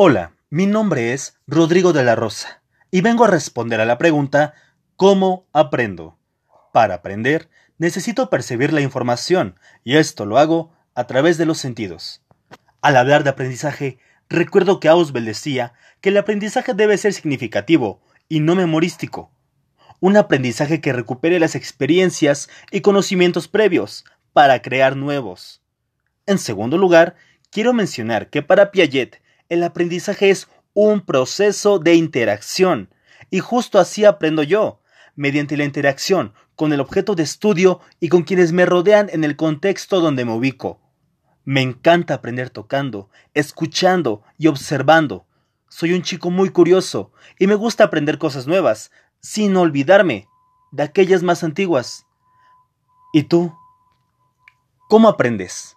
Hola, mi nombre es Rodrigo de la Rosa y vengo a responder a la pregunta ¿Cómo aprendo? Para aprender, necesito percibir la información y esto lo hago a través de los sentidos. Al hablar de aprendizaje, recuerdo que Ausbel decía que el aprendizaje debe ser significativo y no memorístico. Un aprendizaje que recupere las experiencias y conocimientos previos para crear nuevos. En segundo lugar, quiero mencionar que para Piaget el aprendizaje es un proceso de interacción y justo así aprendo yo, mediante la interacción con el objeto de estudio y con quienes me rodean en el contexto donde me ubico. Me encanta aprender tocando, escuchando y observando. Soy un chico muy curioso y me gusta aprender cosas nuevas, sin olvidarme de aquellas más antiguas. ¿Y tú? ¿Cómo aprendes?